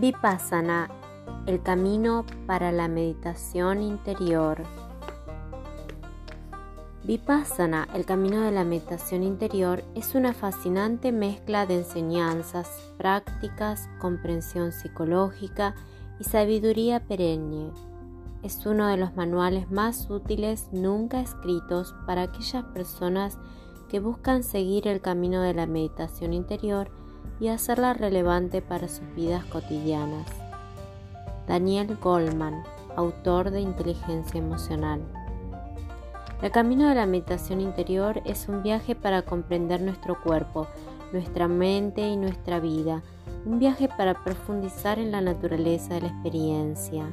Vipassana, el camino para la meditación interior. Vipassana, el camino de la meditación interior, es una fascinante mezcla de enseñanzas, prácticas, comprensión psicológica y sabiduría perenne. Es uno de los manuales más útiles nunca escritos para aquellas personas que buscan seguir el camino de la meditación interior y hacerla relevante para sus vidas cotidianas. Daniel Goldman, autor de Inteligencia Emocional. El camino de la meditación interior es un viaje para comprender nuestro cuerpo, nuestra mente y nuestra vida, un viaje para profundizar en la naturaleza de la experiencia.